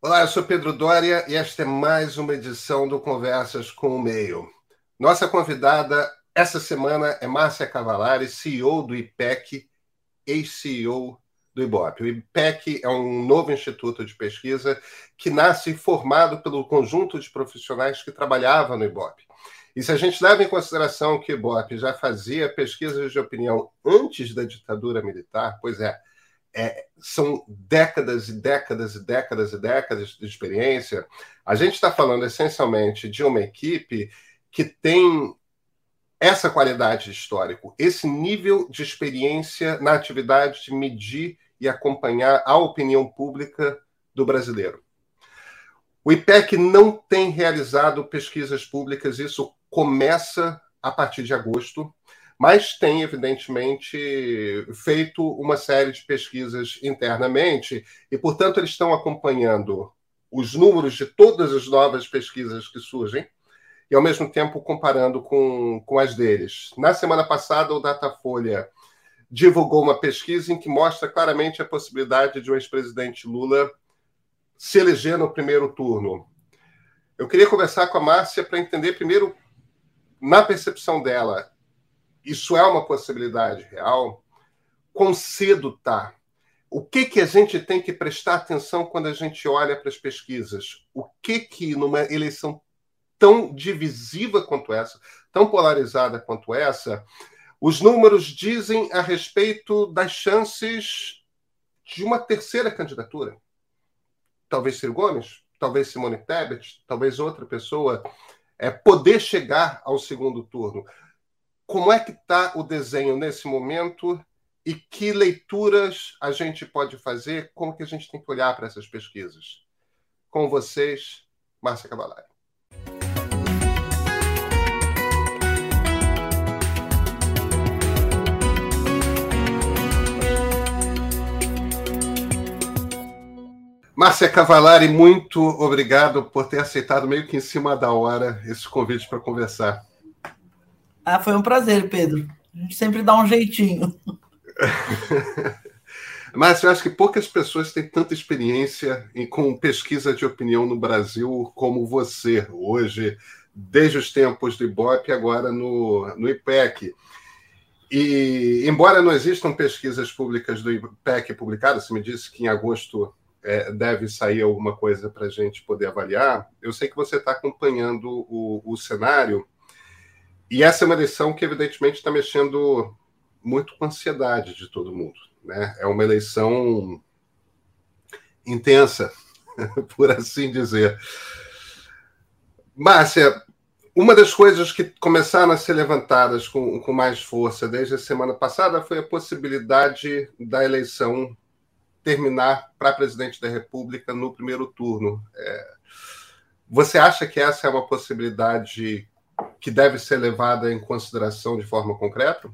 Olá, eu sou Pedro Dória e esta é mais uma edição do Conversas com o Meio. Nossa convidada essa semana é Márcia Cavalari, CEO do IPEC, ex-CEO do IBOP. O IPEC é um novo instituto de pesquisa que nasce formado pelo conjunto de profissionais que trabalhavam no IBOP. E se a gente leva em consideração que o IBOP já fazia pesquisas de opinião antes da ditadura militar, pois é, é, são décadas e décadas e décadas e décadas de experiência. A gente está falando essencialmente de uma equipe que tem essa qualidade histórica, esse nível de experiência na atividade de medir e acompanhar a opinião pública do brasileiro. O IPEC não tem realizado pesquisas públicas, isso começa a partir de agosto mas tem, evidentemente, feito uma série de pesquisas internamente e, portanto, eles estão acompanhando os números de todas as novas pesquisas que surgem e, ao mesmo tempo, comparando com, com as deles. Na semana passada, o Datafolha divulgou uma pesquisa em que mostra claramente a possibilidade de o ex-presidente Lula se eleger no primeiro turno. Eu queria conversar com a Márcia para entender, primeiro, na percepção dela, isso é uma possibilidade real? Quão cedo está? O que, que a gente tem que prestar atenção quando a gente olha para as pesquisas? O que, que numa eleição tão divisiva quanto essa, tão polarizada quanto essa, os números dizem a respeito das chances de uma terceira candidatura? Talvez Ciro Gomes, talvez Simone Tebet, talvez outra pessoa é, poder chegar ao segundo turno como é que está o desenho nesse momento e que leituras a gente pode fazer, como que a gente tem que olhar para essas pesquisas. Com vocês, Márcia Cavalari. Márcia Cavalari, muito obrigado por ter aceitado meio que em cima da hora esse convite para conversar. Ah, foi um prazer, Pedro. A gente sempre dá um jeitinho. Mas eu acho que poucas pessoas têm tanta experiência em, com pesquisa de opinião no Brasil como você, hoje, desde os tempos do Ibope agora no, no IPEC. E, embora não existam pesquisas públicas do IPEC publicadas, você me disse que em agosto é, deve sair alguma coisa para a gente poder avaliar, eu sei que você está acompanhando o, o cenário e essa é uma eleição que, evidentemente, está mexendo muito com a ansiedade de todo mundo. Né? É uma eleição intensa, por assim dizer. Márcia, uma das coisas que começaram a ser levantadas com, com mais força desde a semana passada foi a possibilidade da eleição terminar para presidente da República no primeiro turno. É, você acha que essa é uma possibilidade que deve ser levada em consideração de forma concreta?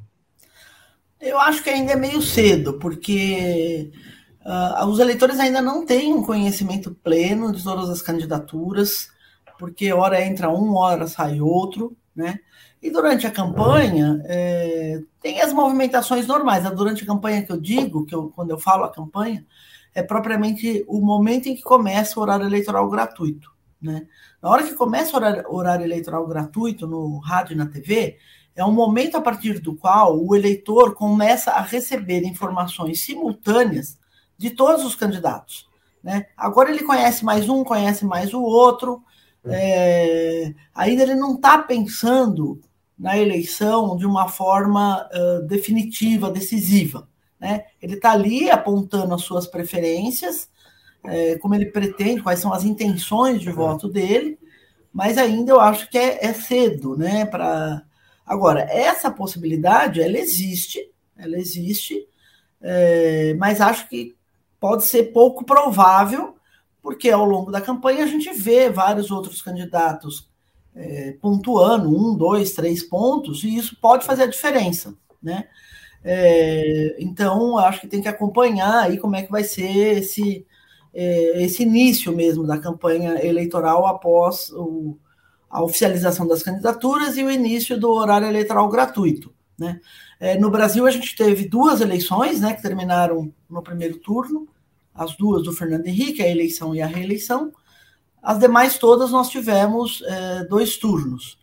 Eu acho que ainda é meio cedo, porque uh, os eleitores ainda não têm um conhecimento pleno de todas as candidaturas, porque hora entra um, hora sai outro, né? E durante a campanha é, tem as movimentações normais. Durante a campanha que eu digo, que eu, quando eu falo a campanha, é propriamente o momento em que começa o horário eleitoral gratuito. Né? Na hora que começa o horário, horário eleitoral gratuito no rádio e na TV, é um momento a partir do qual o eleitor começa a receber informações simultâneas de todos os candidatos. Né? Agora ele conhece mais um, conhece mais o outro, é, ainda ele não está pensando na eleição de uma forma uh, definitiva, decisiva. Né? Ele está ali apontando as suas preferências é, como ele pretende, quais são as intenções de voto dele, mas ainda eu acho que é, é cedo, né? Para agora essa possibilidade, ela existe, ela existe, é, mas acho que pode ser pouco provável, porque ao longo da campanha a gente vê vários outros candidatos é, pontuando um, dois, três pontos, e isso pode fazer a diferença, né? É, então, acho que tem que acompanhar aí como é que vai ser esse, é, esse início mesmo da campanha eleitoral após o, a oficialização das candidaturas e o início do horário eleitoral gratuito. Né? É, no Brasil, a gente teve duas eleições né, que terminaram no primeiro turno, as duas do Fernando Henrique, a eleição e a reeleição. As demais todas nós tivemos é, dois turnos.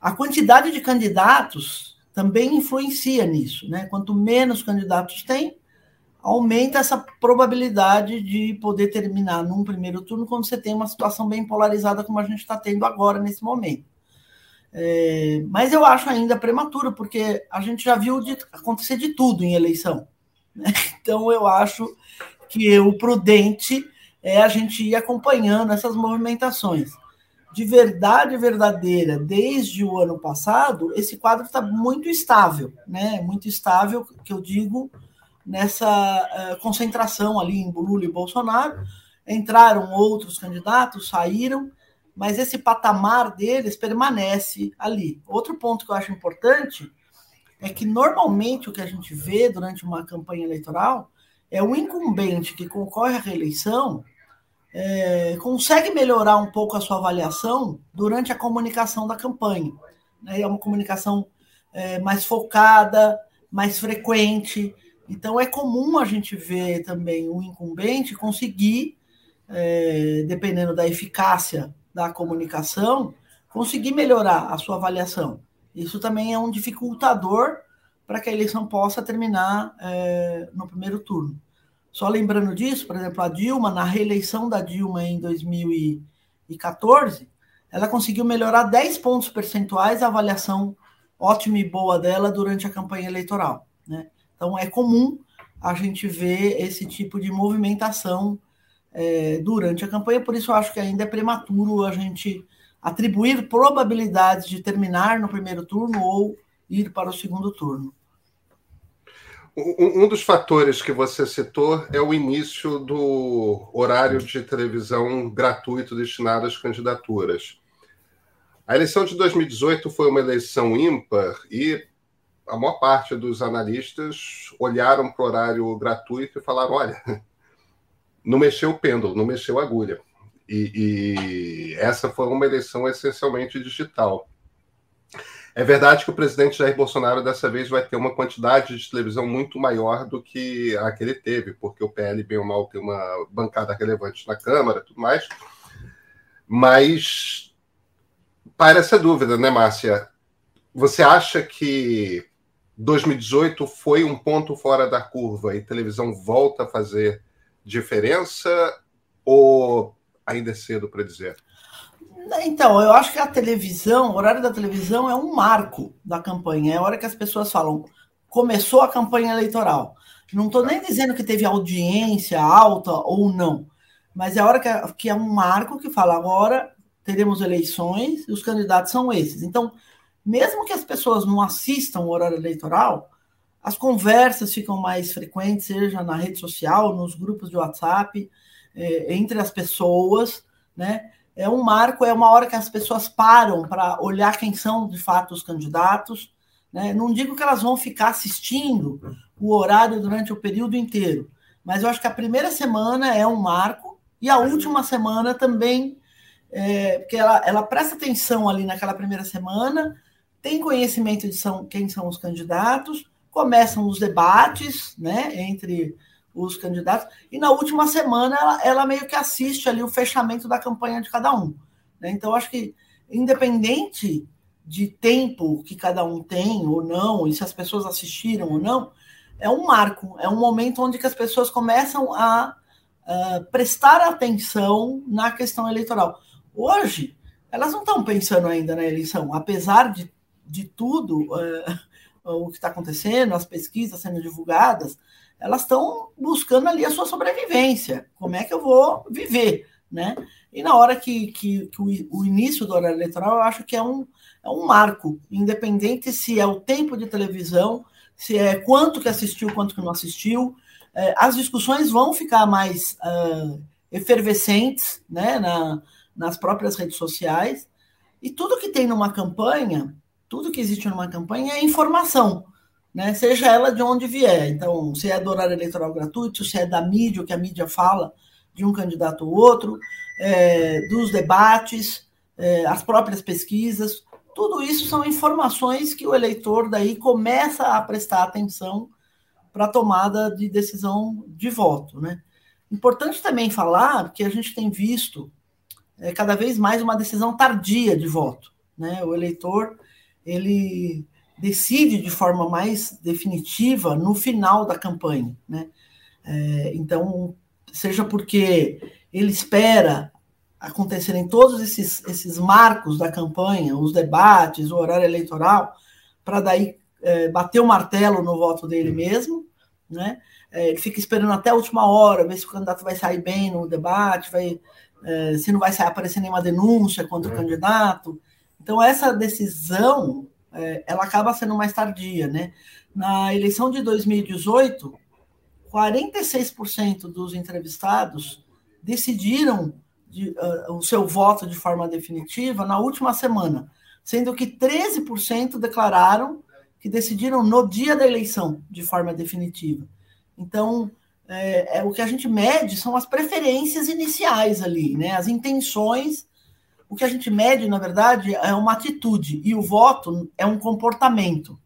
A quantidade de candidatos também influencia nisso, né? Quanto menos candidatos tem, aumenta essa probabilidade de poder terminar num primeiro turno quando você tem uma situação bem polarizada como a gente está tendo agora nesse momento. É, mas eu acho ainda prematuro, porque a gente já viu de, acontecer de tudo em eleição. Né? Então eu acho que o prudente é a gente ir acompanhando essas movimentações. De verdade verdadeira, desde o ano passado, esse quadro está muito estável, né? Muito estável, que eu digo, nessa uh, concentração ali em Lula e Bolsonaro. Entraram outros candidatos, saíram, mas esse patamar deles permanece ali. Outro ponto que eu acho importante é que normalmente o que a gente vê durante uma campanha eleitoral é o incumbente que concorre à reeleição é, consegue melhorar um pouco a sua avaliação durante a comunicação da campanha. Né? É uma comunicação é, mais focada, mais frequente. Então, é comum a gente ver também o incumbente conseguir, é, dependendo da eficácia da comunicação, conseguir melhorar a sua avaliação. Isso também é um dificultador para que a eleição possa terminar é, no primeiro turno. Só lembrando disso, por exemplo, a Dilma, na reeleição da Dilma em 2014, ela conseguiu melhorar 10 pontos percentuais a avaliação ótima e boa dela durante a campanha eleitoral. Né? Então, é comum a gente ver esse tipo de movimentação é, durante a campanha, por isso eu acho que ainda é prematuro a gente atribuir probabilidades de terminar no primeiro turno ou ir para o segundo turno. Um dos fatores que você citou é o início do horário de televisão gratuito destinado às candidaturas. A eleição de 2018 foi uma eleição ímpar e a maior parte dos analistas olharam para o horário gratuito e falaram: olha, não mexeu o pêndulo, não mexeu a agulha. E, e essa foi uma eleição essencialmente digital. É verdade que o presidente Jair Bolsonaro dessa vez vai ter uma quantidade de televisão muito maior do que a que ele teve, porque o PL, bem ou mal, tem uma bancada relevante na Câmara tudo mais. Mas para essa dúvida, né, Márcia? Você acha que 2018 foi um ponto fora da curva e televisão volta a fazer diferença ou ainda é cedo para dizer? Então, eu acho que a televisão, o horário da televisão é um marco da campanha. É a hora que as pessoas falam, começou a campanha eleitoral. Não estou nem dizendo que teve audiência alta ou não, mas é a hora que é, que é um marco que fala agora teremos eleições e os candidatos são esses. Então, mesmo que as pessoas não assistam o horário eleitoral, as conversas ficam mais frequentes, seja na rede social, nos grupos de WhatsApp, eh, entre as pessoas, né? é um marco, é uma hora que as pessoas param para olhar quem são de fato os candidatos. Né? Não digo que elas vão ficar assistindo o horário durante o período inteiro, mas eu acho que a primeira semana é um marco e a última semana também, é, porque ela, ela presta atenção ali naquela primeira semana, tem conhecimento de são, quem são os candidatos, começam os debates né, entre os candidatos. E na última semana ela, ela meio que assiste ali o fechamento da campanha de cada um. Né? Então, acho que, independente de tempo que cada um tem ou não, e se as pessoas assistiram ou não, é um marco, é um momento onde que as pessoas começam a uh, prestar atenção na questão eleitoral. Hoje, elas não estão pensando ainda na eleição, apesar de, de tudo uh, o que está acontecendo, as pesquisas sendo divulgadas, elas estão buscando ali a sua sobrevivência. Como é que eu vou viver, né? E na hora que, que, que o, o, início do horário eleitoral, eu acho que é um, é um marco, independente se é o tempo de televisão, se é quanto que assistiu, quanto que não assistiu. É, as discussões vão ficar mais uh, efervescentes né, na, nas próprias redes sociais. E tudo que tem numa campanha, tudo que existe numa campanha é informação né? seja ela de onde vier. Então, se é do horário eleitoral gratuito, se é da mídia, o que a mídia fala de um candidato ou outro, é, dos debates, é, as próprias pesquisas, tudo isso são informações que o eleitor daí começa a prestar atenção para a tomada de decisão de voto. Né? Importante também falar que a gente tem visto é, cada vez mais uma decisão tardia de voto. Né? O eleitor ele decide de forma mais definitiva no final da campanha. Né? É, então, seja porque ele espera acontecerem todos esses, esses marcos da campanha, os debates, o horário eleitoral, para daí é, bater o martelo no voto dele mesmo, né? É, ele fica esperando até a última hora, ver se o candidato vai sair bem no debate, vai, é, se não vai sair, aparecer nenhuma denúncia contra o uhum. candidato. Então, essa decisão, é, ela acaba sendo mais tardia, né? Na eleição de 2018, 46% dos entrevistados decidiram de, uh, o seu voto de forma definitiva na última semana, sendo que 13% declararam que decidiram no dia da eleição de forma definitiva. Então, é, é, o que a gente mede são as preferências iniciais ali, né? As intenções. O que a gente mede, na verdade, é uma atitude e o voto é um comportamento.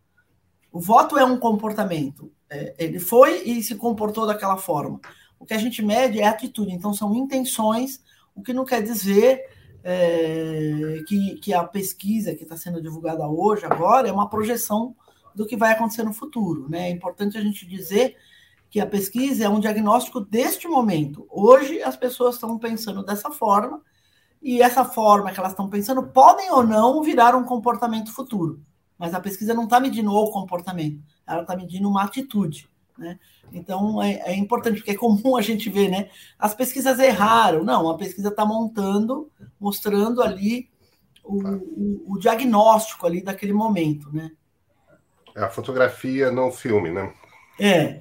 O voto é um comportamento. É, ele foi e se comportou daquela forma. O que a gente mede é atitude. Então, são intenções, o que não quer dizer é, que, que a pesquisa que está sendo divulgada hoje, agora, é uma projeção do que vai acontecer no futuro. Né? É importante a gente dizer que a pesquisa é um diagnóstico deste momento. Hoje as pessoas estão pensando dessa forma, e essa forma que elas estão pensando podem ou não virar um comportamento futuro. Mas a pesquisa não está medindo o comportamento, ela está medindo uma atitude. Né? Então é, é, importante, porque é comum a gente ver, né? As pesquisas erraram. Não, a pesquisa está montando, mostrando ali o, o, o, diagnóstico ali daquele momento, né? É a fotografia, não o filme, né? É. é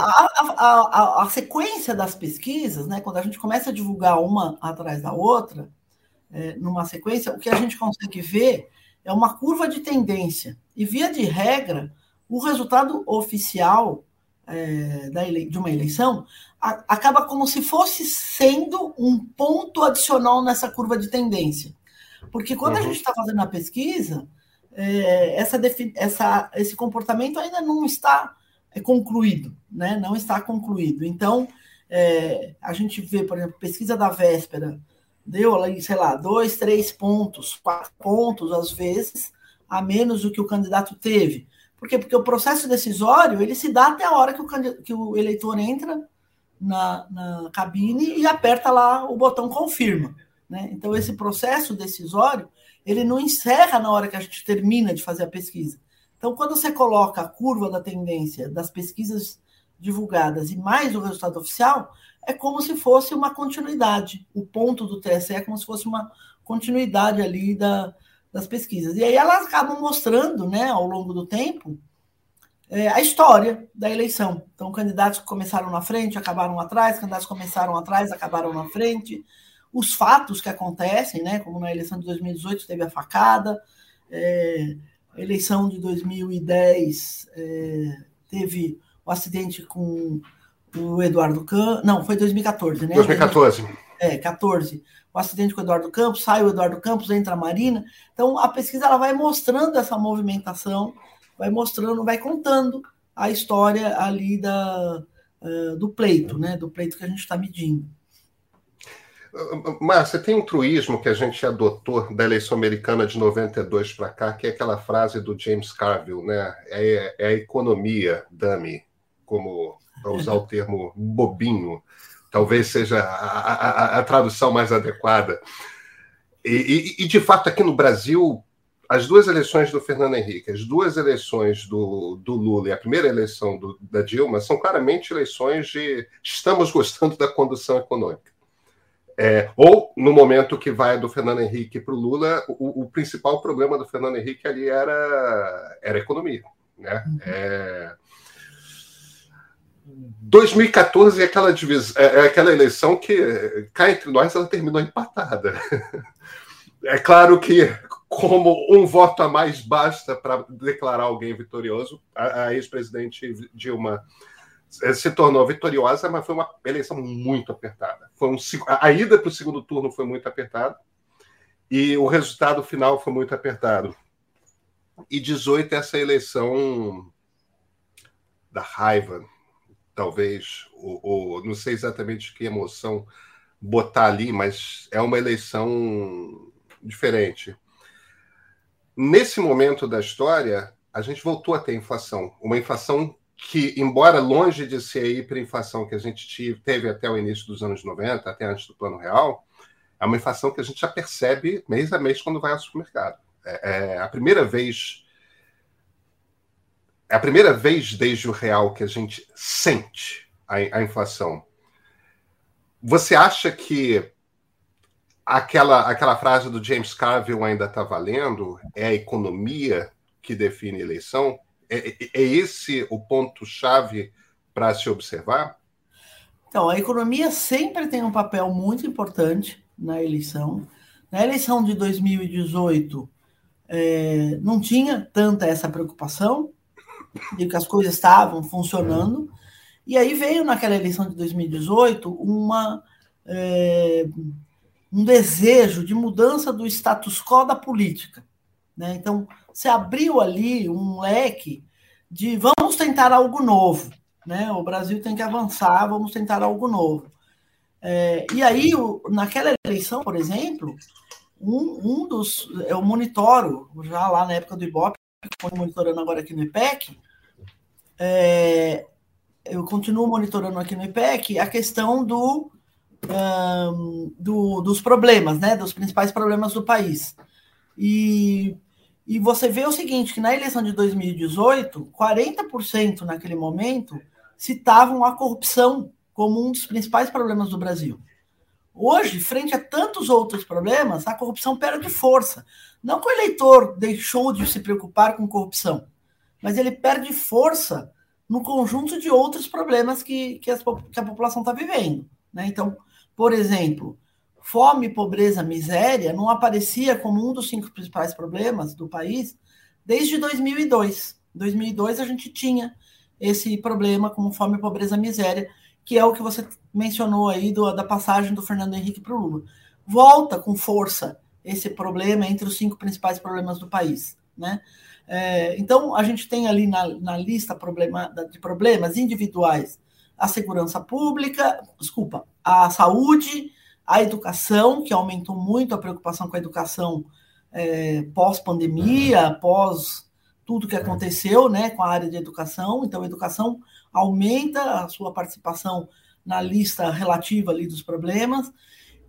a, a, a, a, sequência das pesquisas, né, quando a gente começa a divulgar uma atrás da outra, é, numa sequência, o que a gente consegue ver é uma curva de tendência. E, via de regra, o resultado oficial é, da ele, de uma eleição a, acaba como se fosse sendo um ponto adicional nessa curva de tendência. Porque quando uhum. a gente está fazendo a pesquisa, é, essa, essa, esse comportamento ainda não está concluído, né? não está concluído. Então, é, a gente vê, por exemplo, pesquisa da véspera, deu sei lá, dois, três pontos, quatro pontos, às vezes, a menos do que o candidato teve. Por quê? Porque o processo decisório ele se dá até a hora que o, que o eleitor entra na, na cabine e aperta lá o botão confirma. Né? Então, esse processo decisório ele não encerra na hora que a gente termina de fazer a pesquisa. Então, quando você coloca a curva da tendência das pesquisas divulgadas e mais o resultado oficial, é como se fosse uma continuidade. O ponto do TSE é como se fosse uma continuidade ali da, das pesquisas. E aí elas acabam mostrando, né, ao longo do tempo, é, a história da eleição. Então, candidatos que começaram na frente acabaram atrás, candidatos que começaram atrás acabaram na frente, os fatos que acontecem, né, como na eleição de 2018 teve a facada, é, a eleição de 2010 é, teve o acidente com o Eduardo Campos. Não, foi 2014, né? 2014. É, 14. O acidente com o Eduardo Campos, sai o Eduardo Campos, entra a Marina. Então, a pesquisa ela vai mostrando essa movimentação, vai mostrando, vai contando a história ali da, uh, do pleito, né? Do pleito que a gente está medindo. Márcia, tem um truísmo que a gente adotou da eleição americana de 92 para cá, que é aquela frase do James Carville, né? É, é a economia, dummy, como para usar o termo bobinho, talvez seja a, a, a tradução mais adequada. E, e, e, de fato, aqui no Brasil, as duas eleições do Fernando Henrique, as duas eleições do, do Lula e a primeira eleição do, da Dilma são claramente eleições de estamos gostando da condução econômica. É, ou no momento que vai do Fernando Henrique para o Lula, o, principal problema do Fernando Henrique ali era, era economia. Né? Uhum. É, 2014 é aquela, divis... É, é aquela eleição que, cá entre nós, ela terminou empatada. É claro que, como um voto a mais basta para declarar alguém vitorioso, a, a ex-presidente Dilma se tornou vitoriosa, mas foi uma eleição muito apertada. Foi um, a ida para o segundo turno foi muito apertada e o resultado final foi muito apertado. E 18 essa eleição da raiva, talvez, ou, ou não sei exatamente que emoção botar ali, mas é uma eleição diferente. Nesse momento da história, a gente voltou a ter inflação, uma inflação que, embora longe de ser a hiperinflação que a gente teve até o início dos anos 90, até antes do Plano Real, é uma inflação que a gente já percebe mês a mês quando vai ao supermercado. É, é a primeira vez. É a primeira vez desde o real que a gente sente a, a inflação. Você acha que aquela, aquela frase do James Carville ainda está valendo? É a economia que define a eleição? É, é, é esse o ponto-chave para se observar? Então, a economia sempre tem um papel muito importante na eleição. Na eleição de 2018, é, não tinha tanta essa preocupação de que as coisas estavam funcionando. E aí veio naquela eleição de 2018 uma, é, um desejo de mudança do status quo da política. Né? Então, se abriu ali um leque de vamos tentar algo novo. Né? O Brasil tem que avançar, vamos tentar algo novo. É, e aí, o, naquela eleição, por exemplo, um, um dos. Eu monitoro, já lá na época do Ibope, estou monitorando agora aqui no IPEC, é, eu continuo monitorando aqui no IPEC a questão do, um, do, dos problemas, né, dos principais problemas do país. E, e você vê o seguinte, que na eleição de 2018, 40% naquele momento citavam a corrupção como um dos principais problemas do Brasil. Hoje, frente a tantos outros problemas, a corrupção perde força. Não que o eleitor deixou de se preocupar com corrupção, mas ele perde força no conjunto de outros problemas que, que, as, que a população está vivendo. Né? Então, por exemplo, fome, pobreza, miséria não aparecia como um dos cinco principais problemas do país desde 2002. Em 2002 a gente tinha esse problema como fome, pobreza, miséria, que é o que você mencionou aí do, da passagem do Fernando Henrique para o Lula. Volta com força esse problema entre os cinco principais problemas do país. Né? É, então, a gente tem ali na, na lista problema, de problemas individuais a segurança pública, desculpa, a saúde, a educação, que aumentou muito a preocupação com a educação é, pós-pandemia, pós tudo que aconteceu né, com a área de educação. Então, a educação aumenta a sua participação na lista relativa ali dos problemas.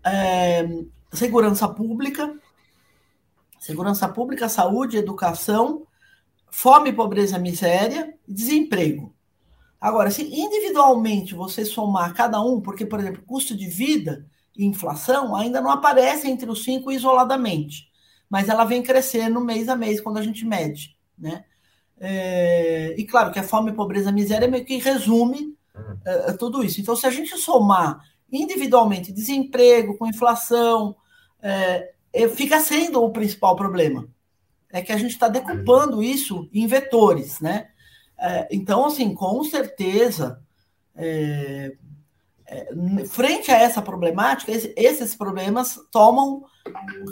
É, segurança pública, segurança pública, saúde, educação, fome, pobreza, miséria, desemprego. Agora, se individualmente você somar cada um, porque, por exemplo, custo de vida e inflação ainda não aparece entre os cinco isoladamente, mas ela vem crescendo mês a mês quando a gente mede, né? É, e claro que a fome, pobreza, miséria meio que resume é, tudo isso. Então, se a gente somar individualmente desemprego com inflação, é, é, fica sendo o principal problema. É que a gente está decupando isso em vetores, né? É, então, assim, com certeza, é, é, frente a essa problemática, esses problemas tomam,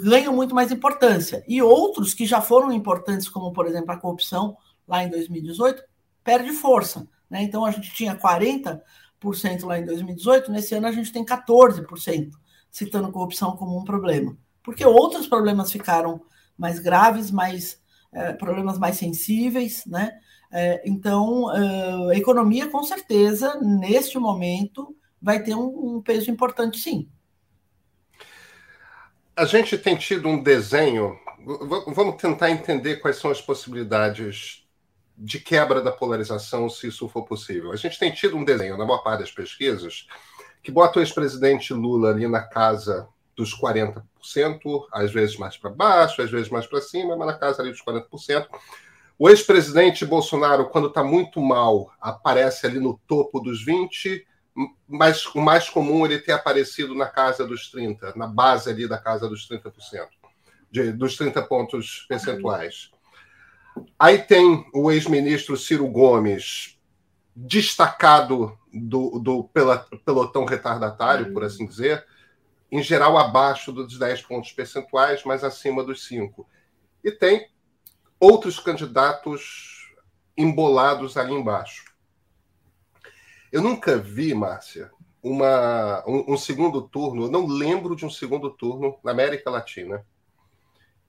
ganham muito mais importância. E outros que já foram importantes, como, por exemplo, a corrupção, lá em 2018, perde força. Né? Então, a gente tinha 40% lá em 2018, nesse ano a gente tem 14%, citando corrupção como um problema porque outros problemas ficaram mais graves, mais é, problemas mais sensíveis, né? É, então, é, a economia, com certeza, neste momento, vai ter um, um, peso importante, sim. A gente tem tido um desenho. Vamos tentar entender quais são as possibilidades de quebra da polarização, se isso for possível. A gente tem tido um desenho, na maior parte das pesquisas, que bota o ex-presidente Lula ali na casa dos 40%, às vezes mais para baixo, às vezes mais para cima, mas na casa ali dos 40%. O ex-presidente Bolsonaro, quando está muito mal, aparece ali no topo dos 20%, mas o mais comum ele ter aparecido na casa dos 30%, na base ali da casa dos 30%, de, dos 30 pontos percentuais. Aí tem o ex-ministro Ciro Gomes, destacado do, do pelotão retardatário, por assim dizer, em geral abaixo dos 10 pontos percentuais, mas acima dos 5. E tem outros candidatos embolados ali embaixo. Eu nunca vi, Márcia, uma, um, um, segundo turno, eu não lembro de um segundo turno na América Latina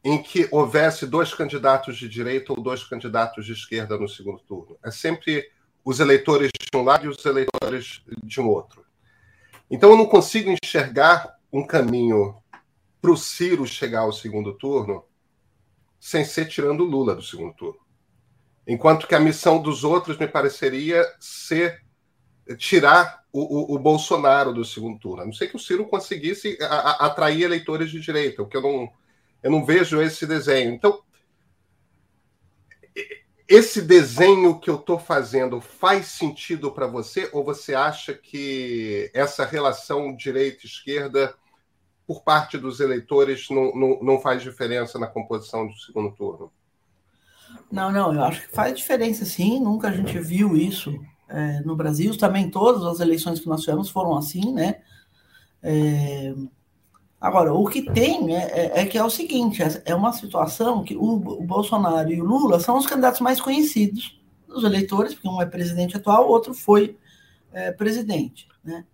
em que houvesse dois candidatos de direita ou dois candidatos de esquerda no segundo turno. É sempre os eleitores de um lado e os eleitores de um outro. Então eu não consigo enxergar um caminho para o Ciro chegar ao segundo turno sem ser tirando o Lula do segundo turno. Enquanto que a missão dos outros me pareceria ser tirar o, o, o Bolsonaro do segundo turno. A não sei que o Ciro conseguisse a, a, atrair eleitores de direita, o que eu não, eu não vejo esse desenho. Então, esse desenho que eu estou fazendo faz sentido para você ou você acha que essa relação direita-esquerda por parte dos eleitores não, não, não faz diferença na composição do segundo turno? Não, não, eu acho que faz diferença sim. Nunca a gente viu isso é, no Brasil. Também todas as eleições que nós tivemos foram assim, né? É, Agora, o que tem é, é, é, que é o seguinte: é, é uma situação que o, o, Bolsonaro e o Lula são os candidatos mais conhecidos dos eleitores, porque um é presidente atual, o outro foi é, presidente. Né?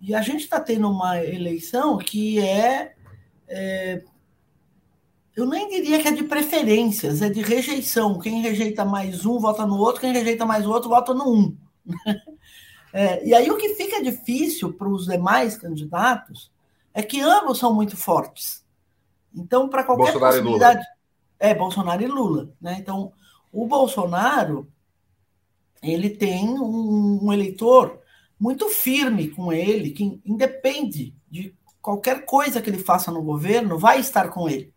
E a gente está tendo uma eleição que é. Eu nem diria que é de preferências, é de rejeição. Quem rejeita mais um vota no outro, quem rejeita mais o outro vota no um. É, e aí o que fica difícil para os demais candidatos é que ambos são muito fortes. Então, para qualquer Bolsonaro possibilidade. É, Bolsonaro e Lula. Né? Então, o Bolsonaro ele tem um, um, eleitor muito firme com ele, que independe de qualquer coisa que ele faça no governo, vai estar com ele.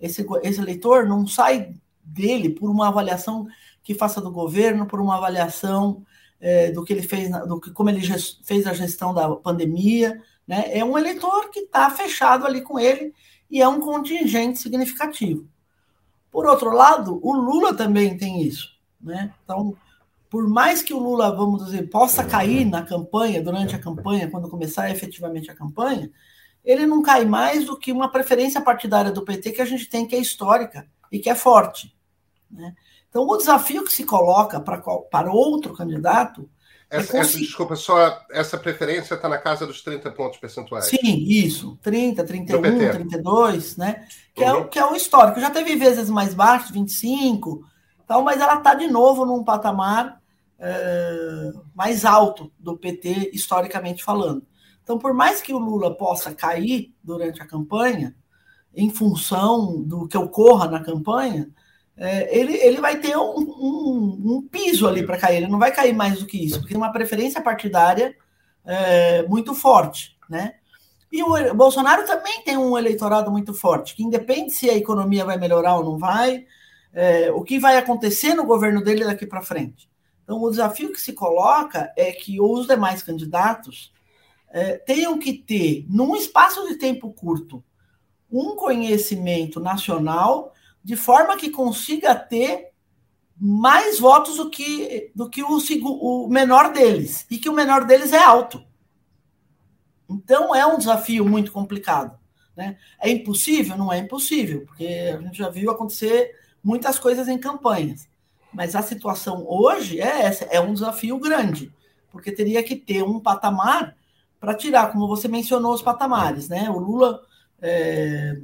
Esse, esse eleitor não sai dele por uma avaliação que faça do governo, por uma avaliação é, do que ele fez, do que como ele fez a gestão da pandemia, né? É um eleitor que está fechado ali com ele e é um contingente significativo. Por outro lado, o Lula também tem isso, né? Então, por mais que o Lula, vamos dizer, possa cair na campanha, durante a campanha, quando começar efetivamente a campanha, ele não cai mais do que uma preferência partidária do PT que a gente tem que é histórica e que é forte. Né? Então, o desafio que se coloca para, para outro candidato. É essa, é essa, desculpa, só essa preferência está na casa dos 30 pontos percentuais. Sim, isso. 30, 31, 32, né? Que, uhum. é, que é o histórico. Já teve vezes mais baixo, 25, tal, mas ela está de novo num patamar é, mais alto do PT, historicamente falando. Então, por mais que o Lula possa cair durante a campanha, em função do que ocorra na campanha, é, ele, ele vai ter um, um, um piso ali para cair, ele não vai cair mais do que isso, porque tem uma preferência partidária é, muito forte, né? E o Bolsonaro também tem um eleitorado muito forte, que independe se a economia vai melhorar ou não vai, é, o que vai acontecer no governo dele daqui para frente. Então, o desafio que se coloca é que os demais candidatos é, tenham que ter, num espaço de tempo curto, um conhecimento nacional de forma que consiga ter mais votos do que, do que o, o menor deles, e que o menor deles é alto. Então é um desafio muito complicado. Né? É impossível? Não é impossível, porque a gente já viu acontecer muitas coisas em campanhas. Mas a situação hoje é essa, é um desafio grande, porque teria que ter um patamar para tirar, como você mencionou, os patamares. Né? O Lula é,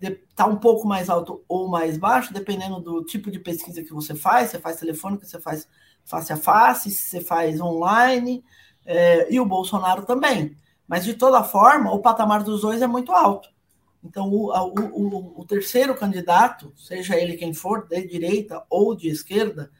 está um pouco mais alto ou mais baixo, dependendo do tipo de pesquisa que você faz. Você faz telefônica, você faz face a face, você faz online, é, e o Bolsonaro também. Mas, de toda forma, o patamar dos dois é muito alto. Então, o, o, o terceiro candidato, seja ele quem for, de direita ou de esquerda,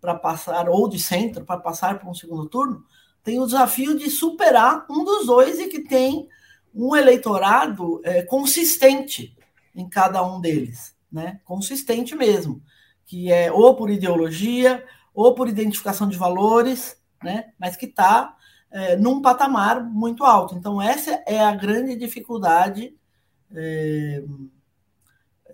para passar, ou de centro, para passar para um segundo turno, tem o desafio de superar um dos dois e que tem um eleitorado é, consistente em cada um deles, né? Consistente mesmo, que é ou por ideologia, ou por identificação de valores, né? Mas que está é, num patamar muito alto. Então, essa é a grande dificuldade é,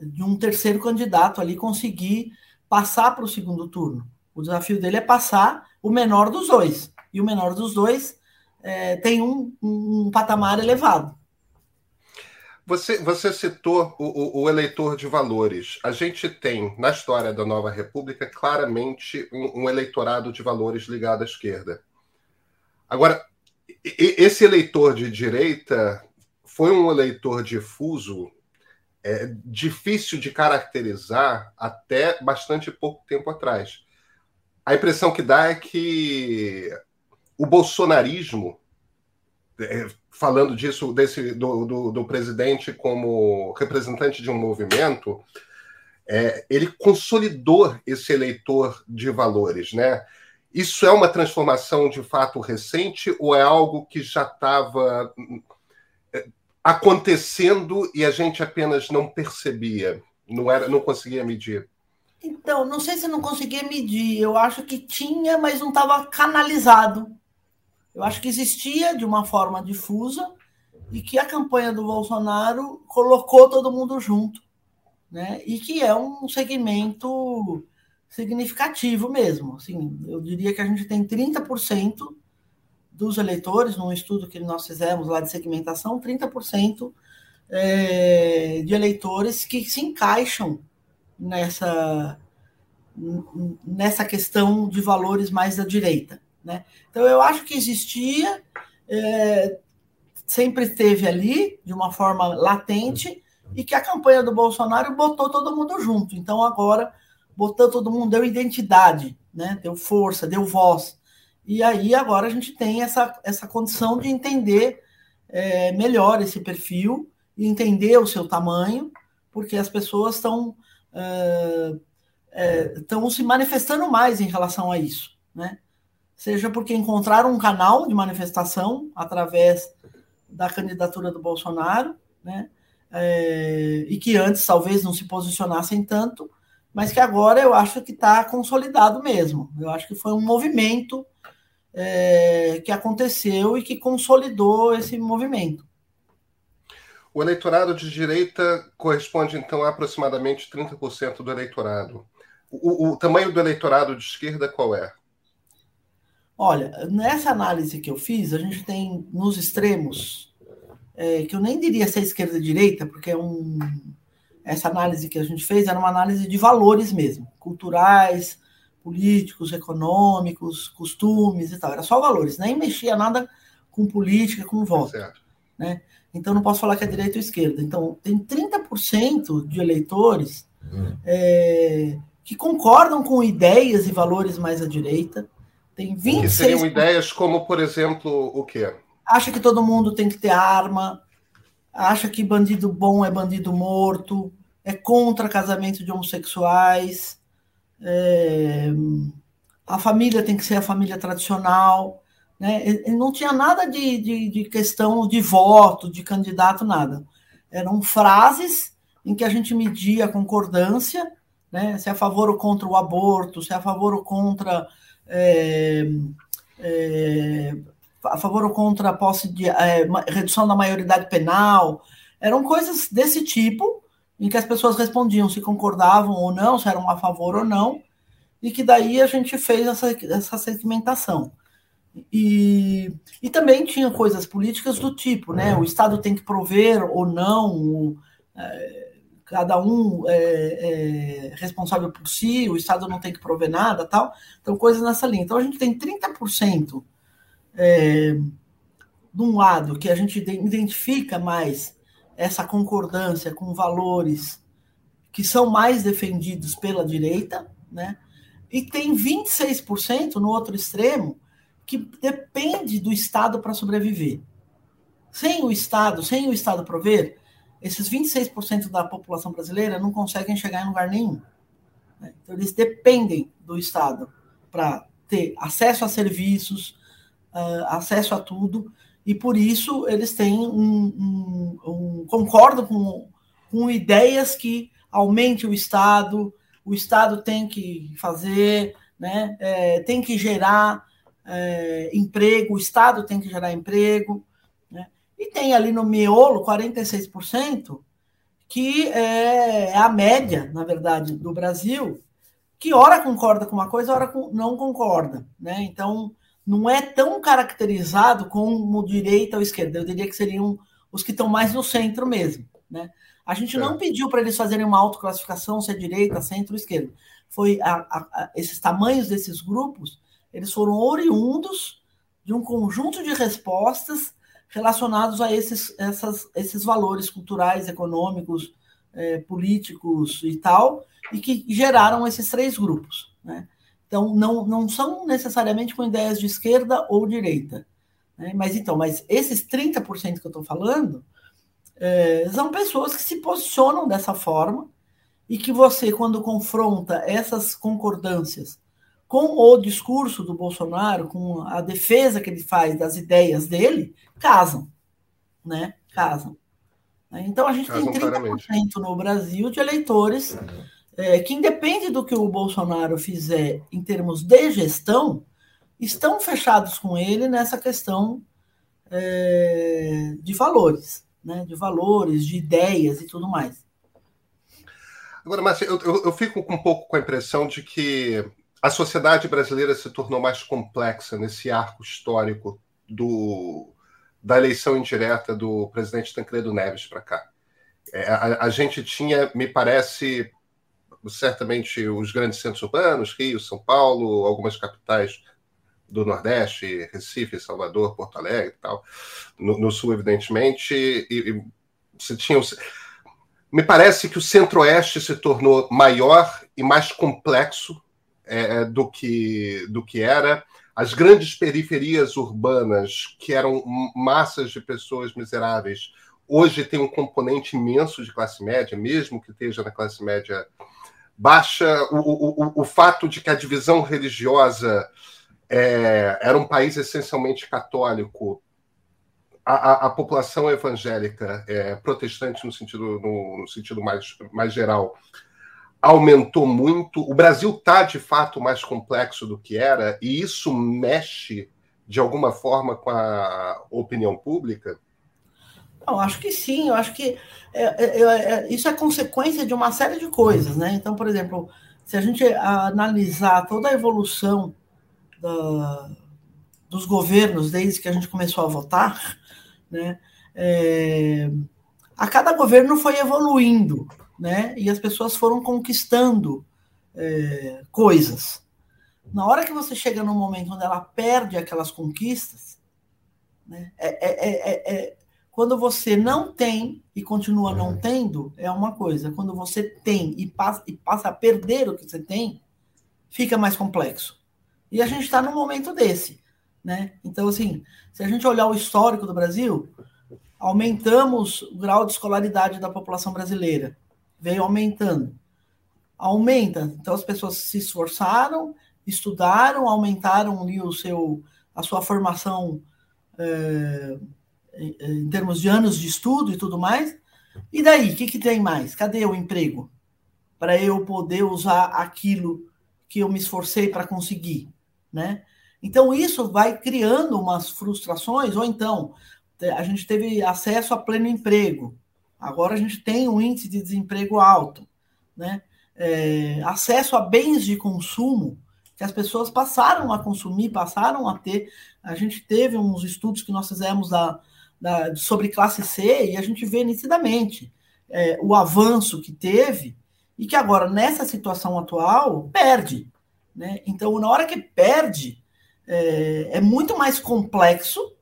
de um terceiro candidato ali conseguir passar para o segundo turno. O desafio dele é passar o menor dos dois. E o menor dos dois é, tem um, um patamar elevado. Você, você citou o, o, eleitor de valores. A gente tem, na história da Nova República, claramente um, um eleitorado de valores ligado à esquerda. Agora, esse eleitor de direita foi um eleitor difuso, é, difícil de caracterizar até bastante pouco tempo atrás. A impressão que dá é que o bolsonarismo, é, falando disso, desse, do, do, do, presidente como representante de um movimento, é, ele consolidou esse eleitor de valores, né? Isso é uma transformação de fato recente ou é algo que já estava é, acontecendo e a gente apenas não percebia, não era, não conseguia medir? Então, não sei se não conseguia medir. Eu acho que tinha, mas não estava canalizado. Eu acho que existia de uma forma difusa e que a campanha do Bolsonaro colocou todo mundo junto, né? E que é um segmento significativo mesmo. Assim, eu diria que a gente tem 30% dos eleitores, num estudo que nós fizemos lá de segmentação, 30% é, de eleitores que se encaixam nessa, nessa questão de valores mais da direita. Né? Então, eu acho que existia, é, sempre esteve ali, de uma forma latente, e que a campanha do Bolsonaro botou todo mundo junto. Então, agora botou todo mundo, deu identidade, né? deu força, deu voz. E aí agora a gente tem essa, essa condição de entender é, melhor esse perfil entender o seu tamanho, porque as pessoas estão estão é, se manifestando mais em relação a isso, né? Seja porque encontraram um canal de manifestação através da candidatura do Bolsonaro, né? É, e que antes talvez não se posicionassem tanto, mas que agora eu acho que está consolidado mesmo. Eu acho que foi um movimento é, que aconteceu e que consolidou esse movimento. O eleitorado de direita corresponde, então, a aproximadamente 30% do eleitorado. O, o, tamanho do eleitorado de esquerda qual é? Olha, nessa análise que eu fiz, a gente tem nos extremos, é, que eu nem diria ser esquerda e direita, porque é um, essa análise que a gente fez era uma análise de valores mesmo, culturais, políticos, econômicos, costumes e tal. Era só valores, nem mexia nada com política, com voto. Certo. Né? Então não posso falar que é direita ou esquerda. Então tem 30% de eleitores hum. é, que concordam com ideias e valores mais à direita. Tem 26%. Que seriam ideias como, por exemplo, o quê? Acha que todo mundo tem que ter arma, acha que bandido bom é bandido morto, é contra casamento de homossexuais, é, a família tem que ser a família tradicional. Né? Ele não tinha nada de, de, de questão de voto, de candidato, nada. Eram frases em que a gente media a concordância, né? se é a favor ou contra o aborto, se é a favor ou contra. É, é, a favor ou contra a posse de é, redução da maioridade penal. Eram coisas desse tipo em que as pessoas respondiam se concordavam ou não, se eram a favor ou não, e que daí a gente fez essa, essa segmentação. E, e também tinha coisas políticas do tipo, né? O Estado tem que prover ou não, o, é, cada um é, é, responsável por si, o Estado não tem que prover nada, tal. Então, coisas nessa linha. Então, a gente tem 30% é, de um lado que a gente identifica mais essa concordância com valores que são mais defendidos pela direita, né? E tem 26% no outro extremo que depende do Estado para sobreviver. Sem o Estado, sem o Estado prover, esses 26% da população brasileira não conseguem chegar em lugar nenhum. Né? Então, eles dependem do Estado para ter acesso a serviços, uh, acesso a tudo, e por isso eles têm um, um, um concordam com, com ideias que aumente o Estado, o Estado tem que fazer, né, é, tem que gerar é, emprego, o Estado tem que gerar emprego, e tem ali no miolo 46%, que é, é a média, na verdade, do Brasil, que ora concorda com uma coisa, ora não concorda. Né? Então, não é tão caracterizado como direita ou esquerda. Eu diria que seriam os que estão mais no centro mesmo. Né? A gente é. não pediu para eles fazerem uma autoclassificação se é direita, centro ou esquerda. Foi a, a, a, esses tamanhos desses grupos, eles foram oriundos de um conjunto de respostas relacionados a esses, essas, esses valores culturais, econômicos, é, políticos e tal, e que geraram esses três grupos. Né? Então, não, não são necessariamente com ideias de esquerda ou direita. Né? Mas então, mas esses 30% que eu estou falando é, são pessoas que se posicionam dessa forma e que você, quando confronta essas concordâncias com o discurso do Bolsonaro, com a defesa que ele faz das ideias dele, casam, né? Casam. Então a gente casam tem 30% claramente. no Brasil de eleitores é, que, independe do que o Bolsonaro fizer em termos de gestão, estão fechados com ele nessa questão é, de valores, né? De valores, de ideias e tudo mais. Agora, Márcia, eu, eu, eu, fico um pouco com a impressão de que a sociedade brasileira se tornou mais complexa nesse arco histórico do, da eleição indireta do presidente Tancredo Neves para cá. É, a, a, gente tinha, me parece, certamente os grandes centros urbanos, Rio, São Paulo, algumas capitais do Nordeste, Recife, Salvador, Porto Alegre e tal, no, no Sul, evidentemente, e, e. Me parece que o Centro-Oeste se tornou maior e mais complexo é, é, do, que, do que era. As grandes periferias urbanas, que eram massas de pessoas miseráveis, hoje tem um componente imenso de classe média, mesmo que esteja na classe média baixa. O, o, o, fato de que a divisão religiosa é, era um país essencialmente católico, a, a, a população evangélica, é, protestante no sentido, no, no sentido mais, mais geral, aumentou muito. O Brasil está, de fato, mais complexo do que era, e isso mexe, de alguma forma, com a opinião pública? Eu acho que sim, eu acho que é, é, é, é, isso é consequência de uma série de coisas, né? Então, por exemplo, se a gente analisar toda a evolução da, dos governos desde que a gente começou a votar, né? É, a cada governo foi evoluindo, né? E as pessoas foram conquistando é, coisas. Na hora que você chega num momento onde ela perde aquelas conquistas, né? É, é, é, é quando você não tem e continua não tendo, é uma coisa. Quando você tem e passa, e passa a perder o que você tem, fica mais complexo. E a gente está num momento desse. Né? Então, assim, se a gente olhar o histórico do Brasil, aumentamos o grau de escolaridade da população brasileira veio aumentando. Aumenta, então as pessoas se esforçaram, estudaram, aumentaram ali o seu, a sua formação é, em termos de anos de estudo e tudo mais. E daí, o que, que tem mais? Cadê o emprego? Para eu poder usar aquilo que eu me esforcei para conseguir, né? Então, isso vai criando umas frustrações, ou então, a gente teve acesso a pleno emprego, Agora a gente tem um índice de desemprego alto, né? É, acesso a bens de consumo que as pessoas passaram a consumir, passaram a ter. A gente teve uns estudos que nós fizemos da, da sobre classe C e a gente vê nitidamente é, o avanço que teve e que agora, nessa situação atual, perde. Né? Então, na hora que perde, é, é muito mais complexo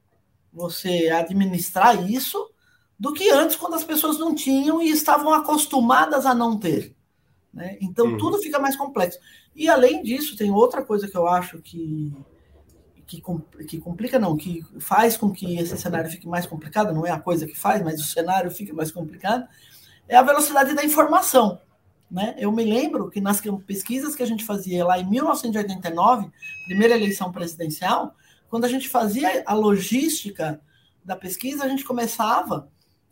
você administrar isso do que antes, quando as pessoas não tinham e estavam acostumadas a não ter. Né? Então, uhum. tudo fica mais complexo. E, além disso, tem outra coisa que eu acho que, que, que complica, não, que faz com que esse cenário fique mais complicado, não é a coisa que faz, mas o cenário fica mais complicado, é a velocidade da informação. Né? Eu me lembro que nas pesquisas que a gente fazia lá em 1989, primeira eleição presidencial, quando a gente fazia a logística da pesquisa, a gente começava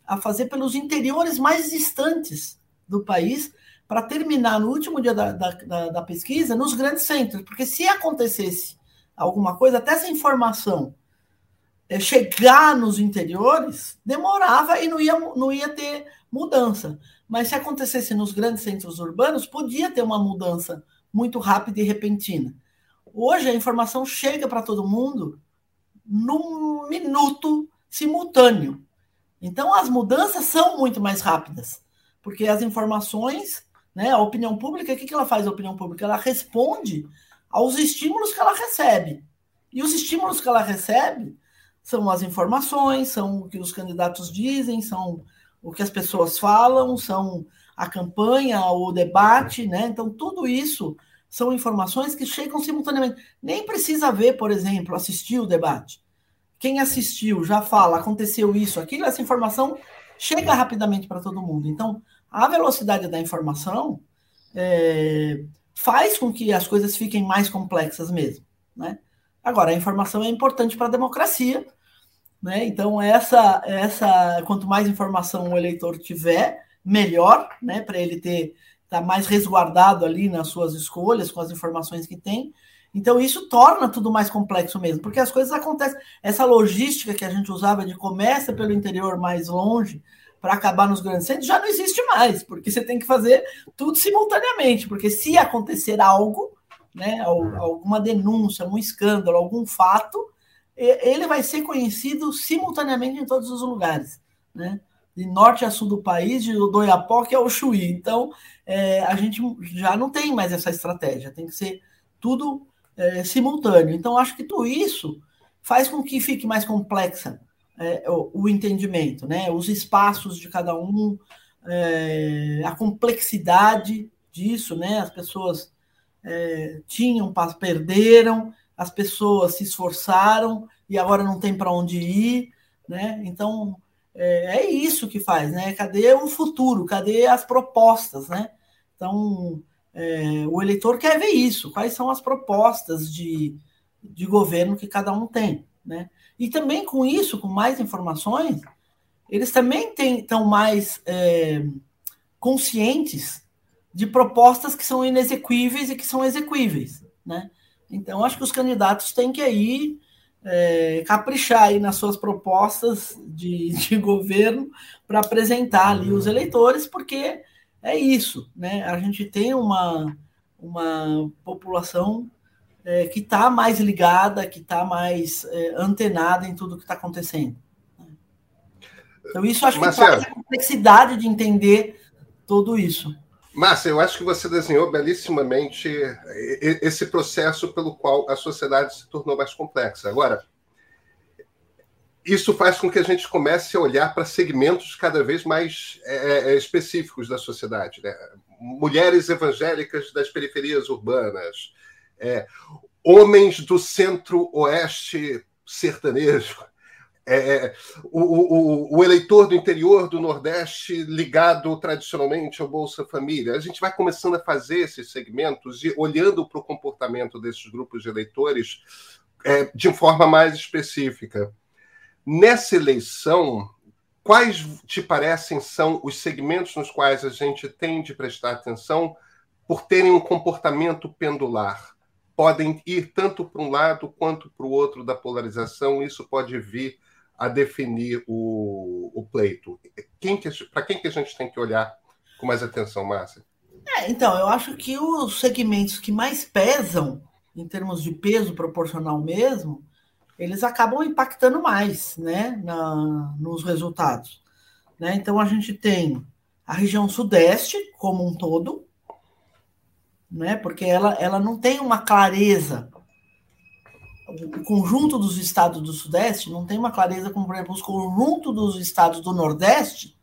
a fazer pelos interiores mais distantes do país, para terminar no último dia da, da, da, pesquisa nos grandes centros. Porque se acontecesse alguma coisa, até essa informação é, chegar nos interiores, demorava e não ia, não ia ter mudança. Mas se acontecesse nos grandes centros urbanos, podia ter uma mudança muito rápida e repentina. Hoje a informação chega para todo mundo num minuto simultâneo. Então, as mudanças são muito mais rápidas, porque as informações, né, a opinião pública, o que, que ela faz, a opinião pública? Ela responde aos estímulos que ela recebe. E os estímulos que ela recebe são as informações, são o que os candidatos dizem, são o que as pessoas falam, são a campanha, o debate, né? Então, tudo isso são informações que chegam simultaneamente. Nem precisa ver, por exemplo, assistir o debate. Quem assistiu já fala, aconteceu isso, aquilo, essa informação chega rapidamente para todo mundo. Então, a velocidade da informação é, faz com que as coisas fiquem mais complexas mesmo. Né? Agora, a informação é importante para a democracia. Né? Então, essa, essa, quanto mais informação o eleitor tiver, melhor, né? para ele ter tá mais resguardado ali nas suas escolhas, com as informações que tem. Então, isso torna tudo mais complexo mesmo, porque as coisas acontecem. Essa logística que a gente usava de começa pelo interior mais longe para acabar nos grandes centros já não existe mais, porque você tem que fazer tudo simultaneamente, porque se acontecer algo, né, alguma denúncia, um escândalo, algum fato, ele vai ser conhecido simultaneamente em todos os lugares, né? De norte a sul do país, de Odoiapoque ao Chuí. Então, é, a gente já não tem mais essa estratégia, tem que ser tudo é, simultâneo. Então, acho que tudo isso faz com que fique mais complexa é, o, o, entendimento, né? Os espaços de cada um, é, a complexidade disso, né? As pessoas é, tinham, perderam, as pessoas se esforçaram e agora não tem para onde ir, né? Então é, é, isso que faz, né? Cadê o futuro? Cadê as propostas, né? Então é, o eleitor quer ver isso, quais são as propostas de, de governo que cada um tem. Né? E também com isso, com mais informações, eles também estão mais é, conscientes de propostas que são inexequíveis e que são exequíveis. Né? Então, acho que os candidatos têm que aí é, caprichar aí nas suas propostas de, de governo para apresentar ali os eleitores, porque é isso, né? A gente tem uma, uma população é, que está mais ligada, que está mais é, antenada em tudo que está acontecendo. Então, isso acho que traz a complexidade de entender tudo isso. Márcia, eu acho que você desenhou belíssimamente esse processo pelo qual a sociedade se tornou mais complexa. Agora, isso faz com que a gente comece a olhar para segmentos cada vez mais é, é, é, específicos da sociedade. Né? Mulheres evangélicas das periferias urbanas, é, homens do centro-oeste sertanejo, é, é, o, o, o, eleitor do interior do Nordeste ligado tradicionalmente ao Bolsa Família. A gente vai começando a fazer esses segmentos e olhando para o comportamento desses grupos de eleitores de forma mais específica. Nessa eleição, quais te parecem são os segmentos nos quais a gente tem de prestar atenção por terem um comportamento pendular? Podem ir tanto para um lado quanto para o outro da polarização, isso pode vir a definir o, o pleito. Que, para quem que a gente tem que olhar com mais atenção, Márcia? É, então, eu acho que os segmentos que mais pesam, em termos de peso proporcional mesmo, eles acabam impactando mais né, na, nos resultados. Né? Então, a gente tem a região sudeste como um todo, né, porque ela, ela não tem uma clareza. O conjunto dos estados do Sudeste não tem uma clareza, como, por exemplo, os conjunto dos estados do Nordeste,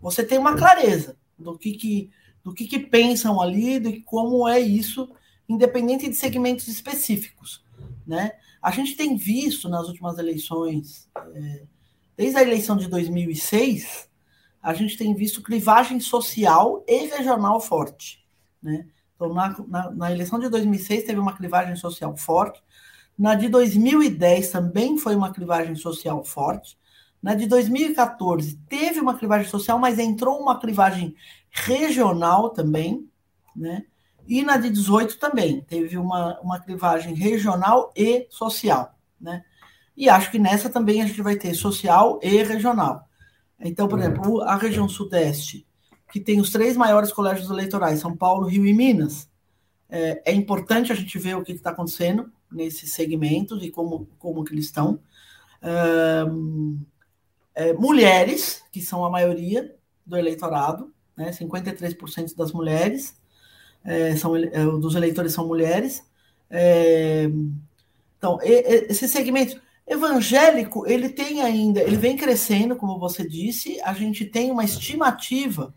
você tem uma clareza do que, que, do que, que pensam ali, de como é isso, independente de segmentos específicos. Né? A gente tem visto nas últimas eleições, é, desde a eleição de 2006, a gente tem visto clivagem social e regional forte. Né? Então, na, na, na eleição de 2006 teve uma clivagem social forte, na de 2010 também foi uma clivagem social forte. Na de 2014 teve uma clivagem social, mas entrou uma clivagem regional também, né? E na de 18 também, teve uma, uma clivagem regional e social. Né? E acho que nessa também a gente vai ter social e regional. Então, por uhum. exemplo, a região sudeste, que tem os três maiores colégios eleitorais, São Paulo, Rio e Minas, é, é importante a gente ver o que está acontecendo nesses segmentos e como, como que eles estão. é, mulheres, que são a maioria do eleitorado, né, 53% das mulheres, é, são, é, dos eleitores são mulheres. É, então, esse segmento evangélico, ele tem ainda, ele vem crescendo, como você disse, a gente tem uma estimativa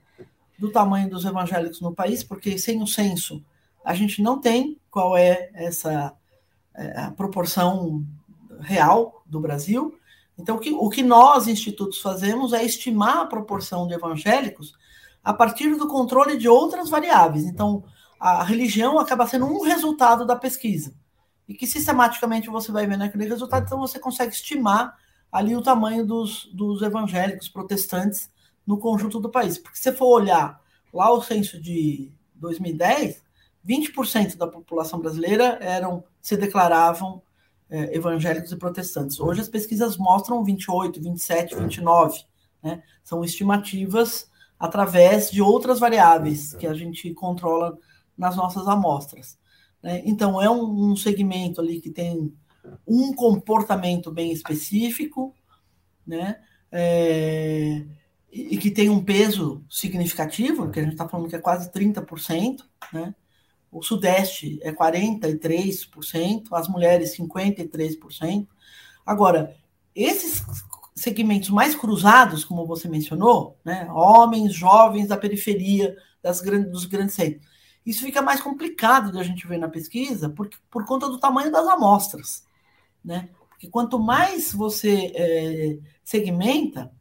do tamanho dos evangélicos no país, porque sem o censo a gente não tem qual é essa é, a proporção real do Brasil. Então, o que, o que nós, institutos, fazemos é estimar a proporção de evangélicos a partir do controle de outras variáveis. Então, a religião acaba sendo um resultado da pesquisa. E que sistematicamente você vai vendo aquele resultado, então você consegue estimar ali o tamanho dos, dos evangélicos protestantes no conjunto do país. Porque se for olhar lá o censo de 2010, 20% da população brasileira eram se declaravam é, evangélicos e protestantes. Hoje as pesquisas mostram 28, 27, 29. Né? São estimativas através de outras variáveis que a gente controla nas nossas amostras. Né? Então, é um, um segmento ali que tem um comportamento bem específico, né? É, e que tem um peso significativo, que a gente está falando que é quase 30%, né? O Sudeste é 43%, as mulheres 53%. Agora, esses segmentos mais cruzados, como você mencionou, né? homens, jovens da periferia das grandes, dos grandes centros, isso fica mais complicado de a gente ver na pesquisa por, por conta do tamanho das amostras. Né? Porque quanto mais você é, segmenta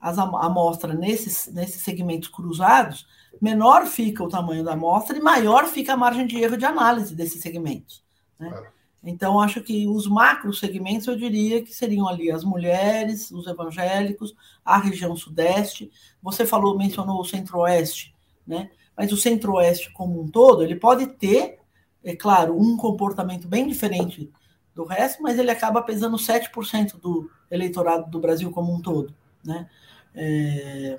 as amostras nesses, nesses segmentos cruzados, menor fica o tamanho da amostra e maior fica a margem de erro de análise desses segmentos. Né? Claro. Então, acho que os macro segmentos, eu diria que seriam ali as mulheres, os evangélicos, a região sudeste. Você falou, mencionou o centro-oeste, né? Mas o centro-oeste como um todo, ele pode ter, é claro, um comportamento bem diferente do resto, mas ele acaba pesando 7% do eleitorado do Brasil como um todo, né? É...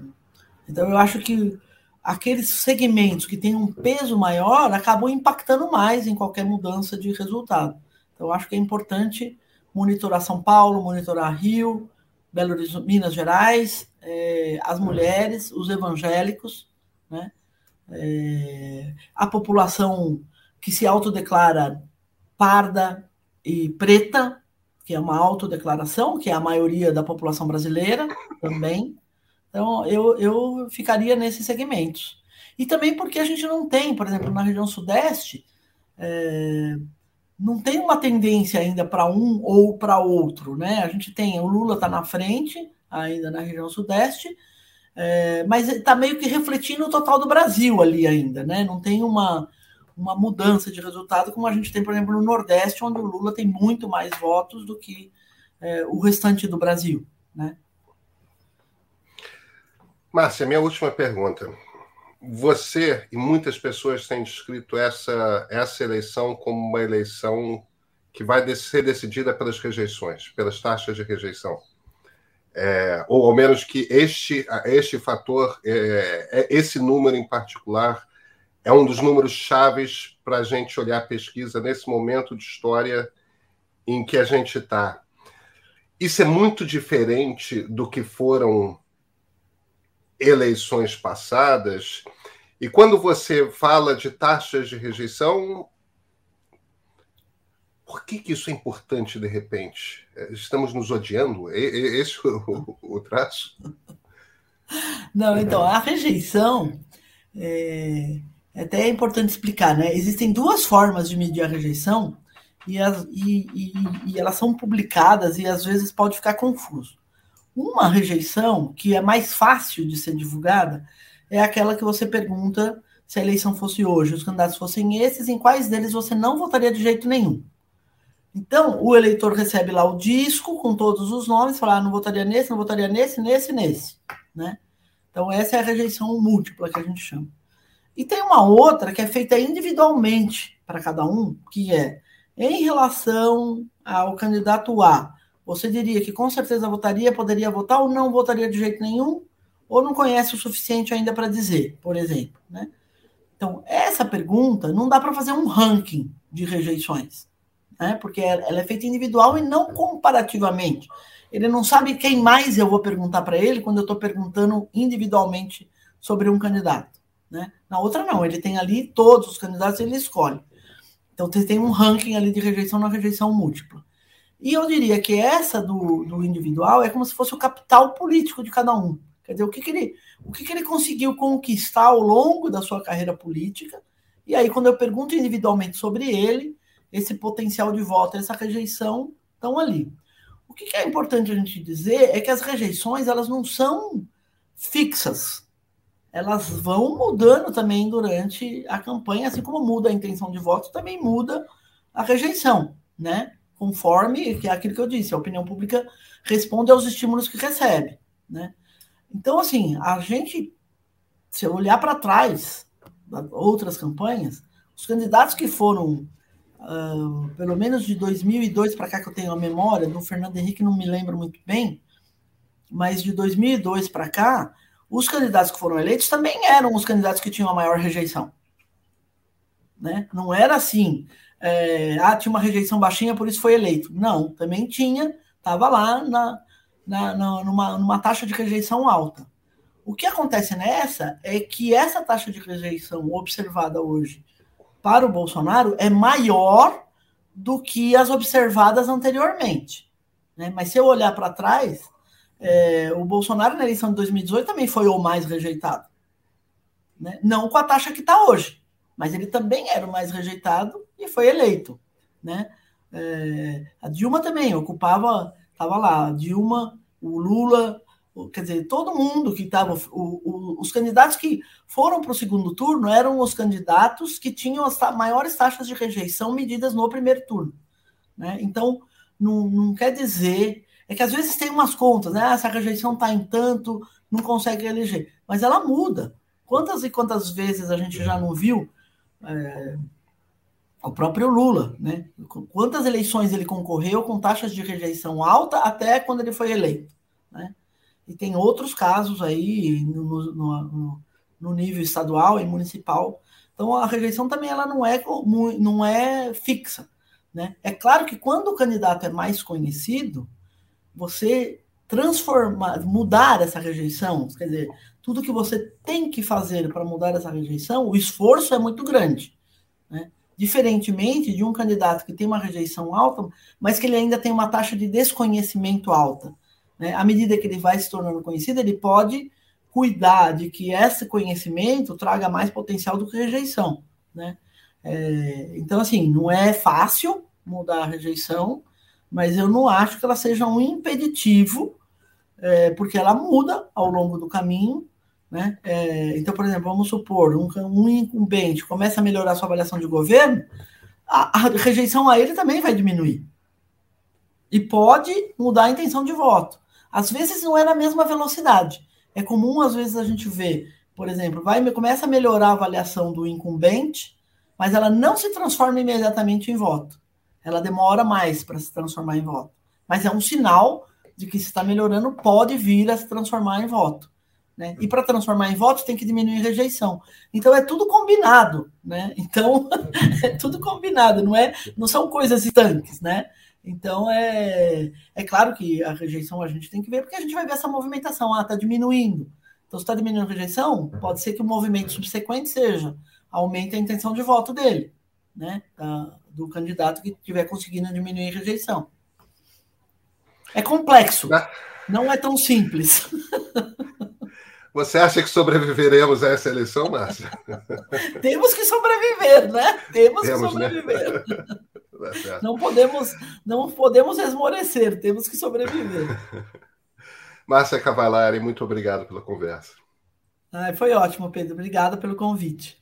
Então, eu acho que aqueles segmentos que têm um peso maior acabam impactando mais em qualquer mudança de resultado. Então, acho que é importante monitorar São Paulo, monitorar Rio, Belo Horizonte, Minas Gerais, é, as mulheres, os evangélicos, né? É, a população que se autodeclara parda e preta, que é uma autodeclaração, que é a maioria da população brasileira também. Então, eu, eu ficaria nesses segmentos. E também porque a gente não tem, por exemplo, na região sudeste, é, não tem uma tendência ainda para um ou para outro, né? A gente tem, o Lula está na frente, ainda na região sudeste, é, mas está meio que refletindo o total do Brasil ali ainda, né? Não tem uma, uma mudança de resultado como a gente tem, por exemplo, no Nordeste, onde o Lula tem muito mais votos do que é, o restante do Brasil, né? Márcia, minha última pergunta você e muitas pessoas têm descrito essa, essa eleição como uma eleição que vai ser decidida pelas rejeições, pelas taxas de rejeição. É, ou ao menos que este, este fator, é, é, esse número em particular, é um dos números chaves para a gente olhar a pesquisa nesse momento de história em que a gente está. Isso é muito diferente do que foram eleições passadas. E quando você fala de taxas de rejeição, por que, que isso é importante de repente? É, estamos nos odiando? Esse é o, o traço? Não, então, a rejeição é, é até é importante explicar, né? Existem duas formas de medir a rejeição e, as, e, e, e elas são publicadas e às vezes pode ficar confuso. Uma rejeição que é mais fácil de ser divulgada é aquela que você pergunta se a eleição fosse hoje, os candidatos fossem esses, em quais deles você não votaria de jeito nenhum. Então, o eleitor recebe lá o disco com todos os nomes, fala, ah, não votaria nesse, não votaria nesse, nesse, nesse, né? Então, essa é a rejeição múltipla que a gente chama. E tem uma outra que é feita individualmente para cada um, que é em relação ao candidato A, você diria que com certeza votaria, poderia votar ou não votaria de jeito nenhum, ou não conhece o suficiente ainda para dizer, por exemplo. Né? Então, essa pergunta não dá para fazer um ranking de rejeições. Né? porque ela é feita individual e não comparativamente. Ele não sabe quem mais eu vou perguntar para ele quando eu estou perguntando individualmente sobre um candidato. Né? Na outra, não, ele tem ali todos os candidatos e ele escolhe. Então, você tem um ranking ali de rejeição na rejeição múltipla. E eu diria que essa do, do individual é como se fosse o capital político de cada um. Quer dizer, o que, que, ele, o que, que ele conseguiu conquistar ao longo da sua carreira política. E aí, quando eu pergunto individualmente sobre ele, esse potencial de voto, essa rejeição estão ali. O que, é importante a gente dizer é que as rejeições elas não são fixas elas vão mudando também durante a campanha, assim como muda a intenção de voto, também muda a rejeição, né? Conforme que é aquilo que eu disse, a opinião pública responde aos estímulos que recebe, né? Então, assim, a gente, se eu olhar para trás, outras campanhas, os candidatos que foram, uh, pelo menos de 2002 para cá que eu tenho a memória, do Fernando Henrique não me lembro muito bem, mas de 2002 para cá, os candidatos que foram eleitos também eram os candidatos que tinham a maior rejeição. Né? Não era assim, é, ah, tinha uma rejeição baixinha, por isso foi eleito. Não, também tinha, estava lá na, na, na, numa, numa taxa de rejeição alta. O que acontece nessa é que essa taxa de rejeição observada hoje para o Bolsonaro é maior do que as observadas anteriormente. Né? Mas se eu olhar para trás, é, o Bolsonaro na eleição de 2018 também foi o mais rejeitado. Né? Não com a taxa que está hoje, mas ele também era o mais rejeitado e foi eleito. Né? É, a Dilma também ocupava, estava lá, a Dilma, o Lula, quer dizer, todo mundo que estava. Os candidatos que foram para o segundo turno eram os candidatos que tinham as maiores taxas de rejeição medidas no primeiro turno. Né? Então, não, não quer dizer é que às vezes tem umas contas, né? Ah, essa rejeição está em tanto, não consegue eleger. Mas ela muda. Quantas e quantas vezes a gente já não viu é, o próprio Lula, né? Quantas eleições ele concorreu com taxas de rejeição alta até quando ele foi eleito, né? E tem outros casos aí no, no, no nível estadual e municipal. Então a rejeição também ela não é, não é fixa. Né? É claro que quando o candidato é mais conhecido, você transformar, mudar essa rejeição, quer dizer, tudo que você tem que fazer para mudar essa rejeição, o esforço é muito grande. Né? Diferentemente de um candidato que tem uma rejeição alta, mas que ele ainda tem uma taxa de desconhecimento alta. Né? À medida que ele vai se tornando conhecido, ele pode cuidar de que esse conhecimento traga mais potencial do que rejeição. Né? É, então, assim, não é fácil mudar a rejeição, mas eu não acho que ela seja um impeditivo, é, porque ela muda ao longo do caminho. Né? É, então, por exemplo, vamos supor, um, um incumbente começa a melhorar sua avaliação de governo, a, a rejeição a ele também vai diminuir. E pode mudar a intenção de voto. Às vezes não é na mesma velocidade. É comum, às vezes, a gente ver, por exemplo, vai começa a melhorar a avaliação do incumbente, mas ela não se transforma imediatamente em voto ela demora mais para se transformar em voto. Mas é um sinal de que se está melhorando, pode vir a se transformar em voto. Né? E para transformar em voto tem que diminuir a rejeição. Então é tudo combinado, né? Então é tudo combinado, não é? Não são coisas estanques, né? Então é, é claro que a rejeição a gente tem que ver, porque a gente vai ver essa movimentação, ah, está diminuindo. Então, se está diminuindo a rejeição, pode ser que o movimento subsequente seja aumente a intenção de voto dele, né? do candidato que estiver conseguindo diminuir a rejeição. É complexo, não é tão simples. Você acha que sobreviveremos a essa eleição, Márcia? Temos que sobreviver, né? Temos, Temos que né? sobreviver. Né? Não podemos, não podemos esmorecer, temos que sobreviver. Márcia Cavalari, muito obrigado pela conversa. Ah, foi ótimo, Pedro. Obrigada pelo convite.